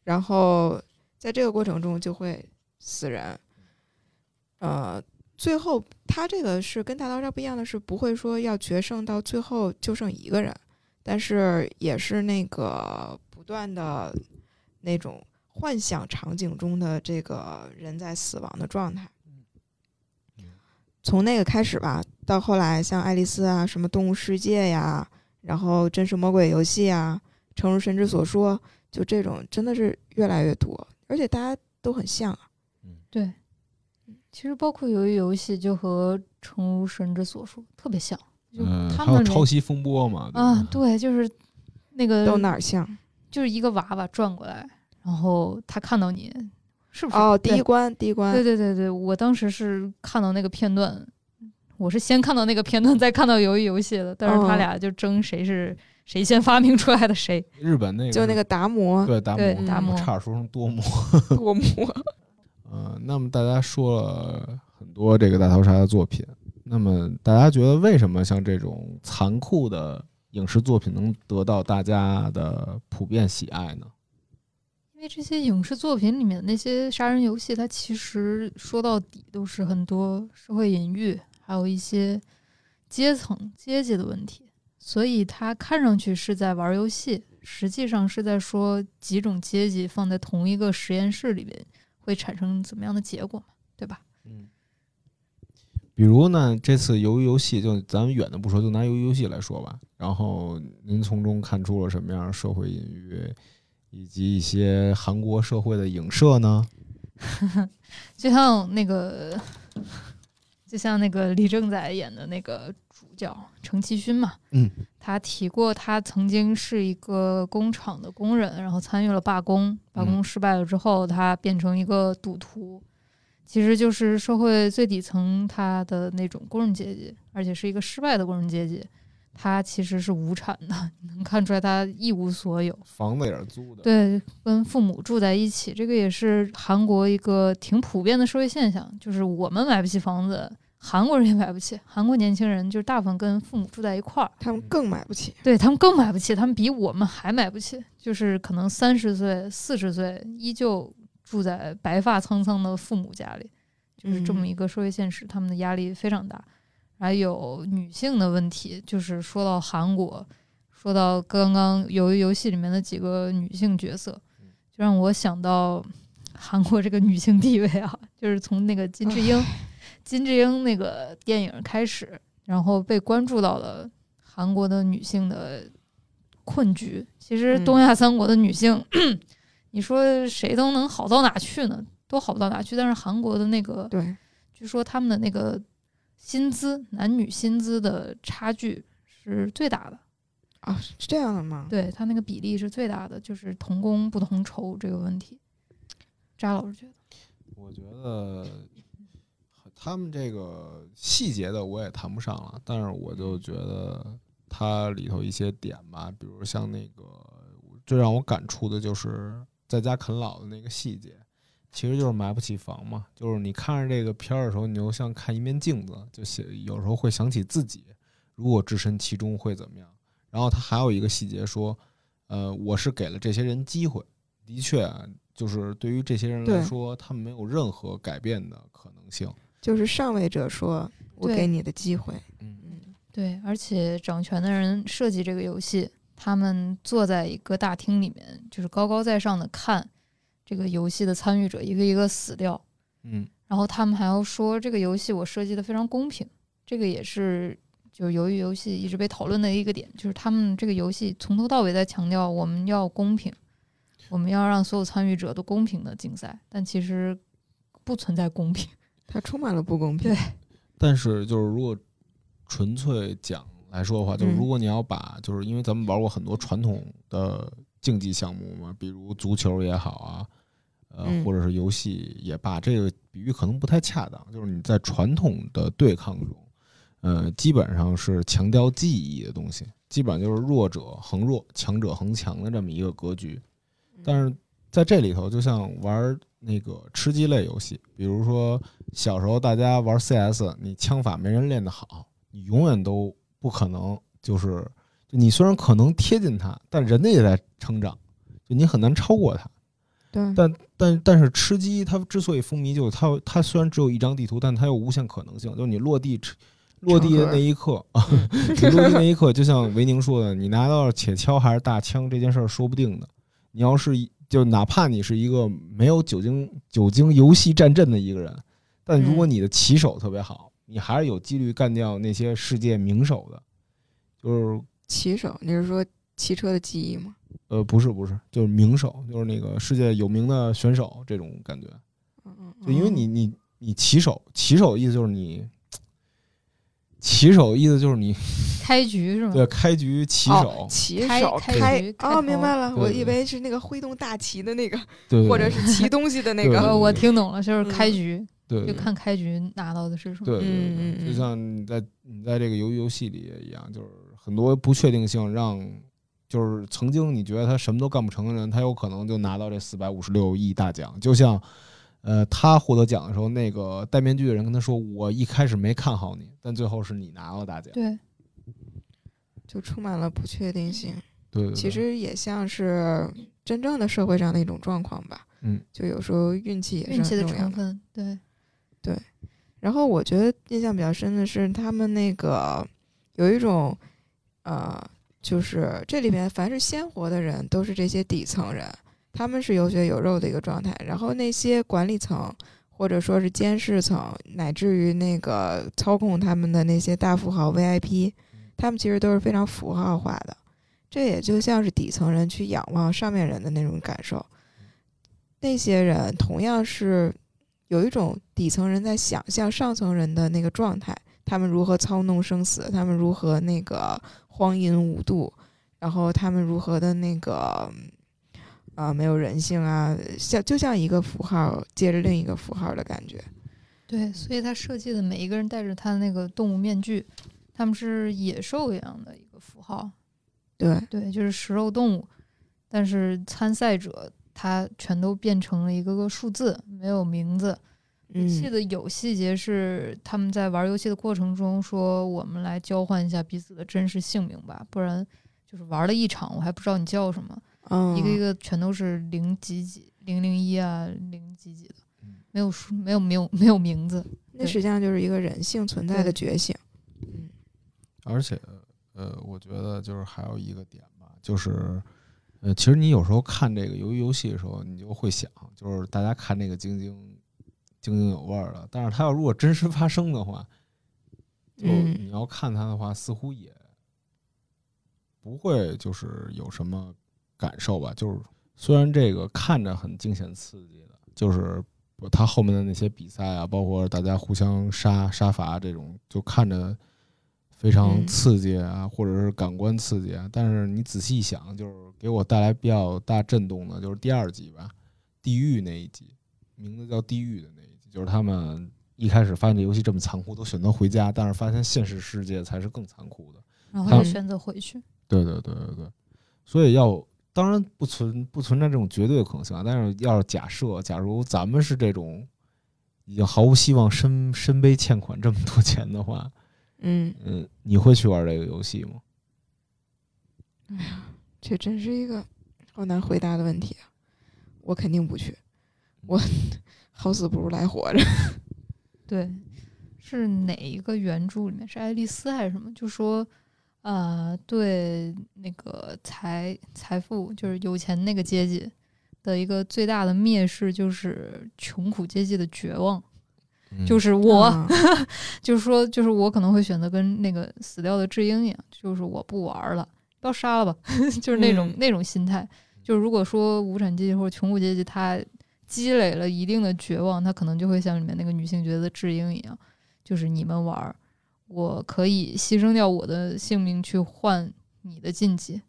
然后在这个过程中就会死人。呃，最后他这个是跟大逃杀不一样的是，不会说要决胜到最后就剩一个人，但是也是那个不断的那种幻想场景中的这个人在死亡的状态。从那个开始吧，到后来像爱丽丝啊、什么动物世界呀，然后真实魔鬼游戏啊，诚如神之所说，就这种真的是越来越多，而且大家都很像啊。对，其实包括鱿鱼游戏就和诚如神之所说特别像，就嗯，他们那还有抄袭风波嘛？啊，对，就是那个都哪儿像？就是一个娃娃转过来，然后他看到你，是不是？哦，第一关，第一关，对对对对，我当时是看到那个片段，我是先看到那个片段，再看到鱿鱼游戏的，但是他哦俩就争谁是谁先发明出来的谁。日本那个就那个达摩对达摩，达摩差点说成多摩。多摩 呃，那么大家说了很多这个大逃杀的作品，那么大家觉得为什么像这种残酷的影视作品能得到大家的普遍喜爱呢？因为这些影视作品里面那些杀人游戏，它其实说到底都是很多社会隐喻，还有一些阶层、阶级的问题，所以它看上去是在玩游戏，实际上是在说几种阶级放在同一个实验室里边会产生怎么样的结果嘛，对吧？嗯，比如呢，这次鱿鱼游戏，就咱们远的不说，就拿鱿鱼游戏来说吧。然后您从中看出了什么样的社会隐喻，以及一些韩国社会的影射呢？就像那个，就像那个李正宰演的那个主角程其勋嘛，嗯，他提过他曾经是一个工厂的工人，然后参与了罢工，罢工失败了之后，他变成一个赌徒，其实就是社会最底层他的那种工人阶级，而且是一个失败的工人阶级。他其实是无产的，能看出来他一无所有。房子也是租的，对，跟父母住在一起，这个也是韩国一个挺普遍的社会现象，就是我们买不起房子，韩国人也买不起。韩国年轻人就是大部分跟父母住在一块儿，他们更买不起。对他们更买不起，他们比我们还买不起，就是可能三十岁、四十岁依旧住在白发苍苍的父母家里，就是这么一个社会现实，他们的压力非常大。还有女性的问题，就是说到韩国，说到刚刚由于游戏里面的几个女性角色，就让我想到韩国这个女性地位啊，就是从那个金智英，金智英那个电影开始，然后被关注到了韩国的女性的困局。其实嗯东亚三国的女性，你说谁都能好到哪去呢？都好不到哪去。但是韩国的那个，对，据说他们的那个薪资，男女薪资的差距是最大的。啊，是这样的吗？对他那个比例是最大的，就是同工不同酬这个问题。扎老师觉得，我觉得他们这个细节的我也谈不上了，但是我就觉得它里头一些点吧，比如像那个最让我感触的就是在家啃老的那个细节，其实就是买不起房嘛。就是你看着这个片儿的时候，你就像看一面镜子，就想有时候会想起自己如果置身其中会怎么样。然后他还有一个细节说，呃，我是给了这些人机会，的确啊，就是对于这些人来说，他们没有任何改变的可能性。就是上位者说：“我给你的机会。嗯，嗯，对，而且掌权的人设计这个游戏，他们坐在一个大厅里面，就是高高在上的看这个游戏的参与者一个一个死掉，嗯，然后他们还要说这个游戏我设计的非常公平，这个也是就是由于游戏一直被讨论的一个点，就是他们这个游戏从头到尾在强调我们要公平，我们要让所有参与者都公平的竞赛，但其实不存在公平。它充满了不公平。对但是就是如果纯粹讲来说的话，就是嗯如果你要把，就是因为咱们玩过很多传统的竞技项目嘛，比如足球也好啊，呃，嗯或者是游戏也罢，这个比喻可能不太恰当。就是你在传统的对抗中，呃，基本上是强调记忆的东西，基本上就是弱者恒弱，强者恒强的这么一个格局。但是在这里头，就像玩那个吃鸡类游戏，比如说小时候大家玩 CS，你枪法没人练得好，你永远都不可能就是，就你虽然可能贴近他，但人家也在成长，就你很难超过他。对，但但但是吃鸡它之所以风靡，就是它它虽然只有一张地图，但它有无限可能性。就是你落地吃落地的那一刻啊，你落地那一刻，就像维宁说的，你拿到铁锹还是大枪这件事儿说不定的。你要是一就哪怕你是一个没有酒精酒精游戏战阵的一个人，但如果你的棋手特别好，你还是有几率干掉那些世界名手的。就是骑手，你是说骑车的记忆吗？呃，不是不是，就是名手，就是那个世界有名的选手这种感觉。嗯嗯，就因为你你你骑手，骑手意思就是你，骑手意思就是你开局是吗？对开局骑哦手，骑开手开开哦，局开头。明白了，我以为是那个挥动大旗的那个，对，或者是骑东西的那个。呃，我听懂了，就是嗯开局，对，对。就看开局拿到的是什么。对对对。嗯嗯对，就嗯像你在你在这个游游戏里也一样，就是很多不确定性让，就是曾经你觉得他什么都干不成的人，他有可能就拿到这四百五十六亿大奖。就像，呃，他获得奖的时候，那个戴面具的人跟他说：“我一开始没看好你，但最后是你拿了大奖。对，就充满了不确定性。对”对对，其实也像是真正的社会上的一种状况吧。嗯，就有时候运气也是运气的很重要成分，对，对然后我觉得印象比较深的是他们那个有一种，呃，就是这里面凡是鲜活的人都是这些底层人，他们是有血有肉的一个状态。然后那些管理层或者说是监视层，乃至于那个操控他们的那些大富豪 VIP，他们其实都是非常符号化的。这也就像是底层人去仰望上面人的那种感受。那些人同样是有一种底层人在想象上层人的那个状态，他们如何操弄生死，他们如何那个荒淫无度，然后他们如何的那个啊、没有人性啊，像就像一个符号接着另一个符号的感觉。对，所以他设计的每一个人戴着他的那个动物面具，他们是野兽一样的一个符号，对，对，就是食肉动物，但是参赛者他全都变成了一个个数字，没有名字。我记嗯，得有细节是他们在玩游戏的过程中说，我们来交换一下彼此的真实姓名吧，不然就是玩了一场，我还不知道你叫什么，嗯，一个一个全都是零几几、零零一啊、零几几的嗯，没有书，没有没有没有名字。那实际上就是一个人性存在的觉醒。嗯。而且，呃，我觉得就是还有一个点吧，就是，呃，其实你有时候看这个游游戏的时候，你就会想，就是大家看那个津津津津有味儿的，但是它要如果真实发生的话，就嗯。你要看它的话，似乎也不会就是有什么感受吧。就是虽然这个看着很惊险刺激的，就是他后面的那些比赛啊，包括大家互相杀杀伐这种，就看着非常嗯刺激啊，或者是感官刺激啊。但是你仔细一想，就是给我带来比较大震动的，就是第二集吧，地狱那一集，名字叫《地狱》的那一集，就是他们一开始发现这游戏这么残酷，都选择回家，但是发现现实世界才是更残酷的。然后就选择回去。对对对对对，所以要当然不存不存在这种绝对的可能性啊，但是要是假设，假如咱们是这种已经毫无希望身身背欠款这么多钱的话，嗯，嗯，你会去玩这个游戏吗？哎 呀这真是一个好难回答的问题啊！我肯定不去，我好死不如来活着。对，是哪一个原著里面是爱丽丝还是什么？就说，呃，对那个财财富就是有钱那个阶级的一个最大的蔑视，就是穷苦阶级的绝望。嗯就是我，啊 就是说，就是我可能会选择跟那个死掉的智英一样，就是我不玩了，不要杀了吧，就是那种、嗯那种心态。就是如果说无产阶级或者穷苦阶级他积累了一定的绝望，他可能就会像里面那个女性角色智英一样，就是你们玩儿，我可以牺牲掉我的性命去换你的晋级，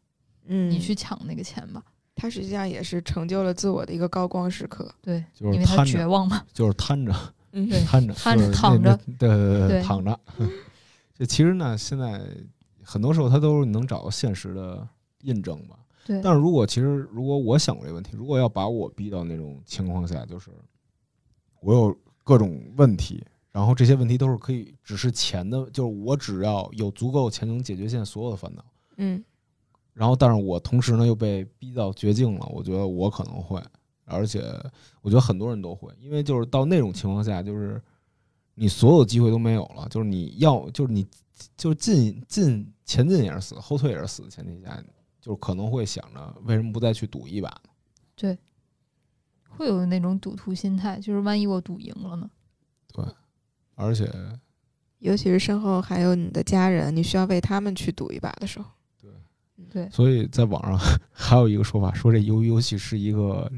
嗯，你去抢那个钱吧。他实际上也是成就了自我的一个高光时刻。对，就是因为他绝望嘛。就是瘫着嗯，对 瘫着瘫就是那躺着对对对躺着。这其实呢，现在很多时候他都是能找到现实的印证吧。对，但是如果其实如果我想过这个问题，如果要把我逼到那种情况下，就是我有各种问题，然后这些问题都是可以只是钱的，就是我只要有足够钱能解决现在所有的烦恼。嗯然后，但是我同时呢又被逼到绝境了，我觉得我可能会，而且我觉得很多人都会，因为就是到那种情况下，就是你所有机会都没有了，就是你要就是你就是进进前进也是死，后退也是死的前提下，就是可能会想着为什么不再去赌一把呢？会有那种赌徒心态，就是万一我赌赢了呢？而且尤其是身后还有你的家人，你需要为他们去赌一把的时候，对对，所以在网上 还有一个说法，说这鱿鱼游戏是一个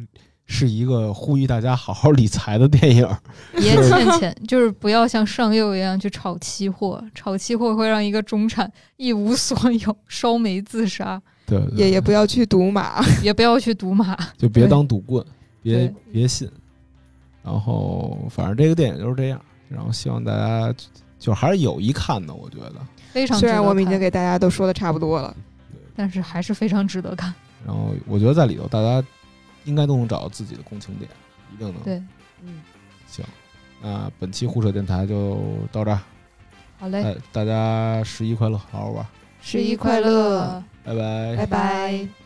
是一个呼吁大家好好理财的电影。别欠钱，就是不要像上佑一样去炒期货，炒期货会让一个中产一无所有，烧煤自杀。对对对也也不要去赌马。也不要去赌马。就别当赌棍，别别信。然后反正这个电影就是这样，然后希望大家就就还是有一看的，我觉得。非常虽然我们已经给大家都说的差不多了，但是还是非常值得看。然后我觉得在里头大家应该都能找到自己的共情点，一定能。对，嗯，行，那本期互扯电台就到这儿，好嘞，哎，大家十一快乐，好好玩，十一快乐，拜拜拜拜。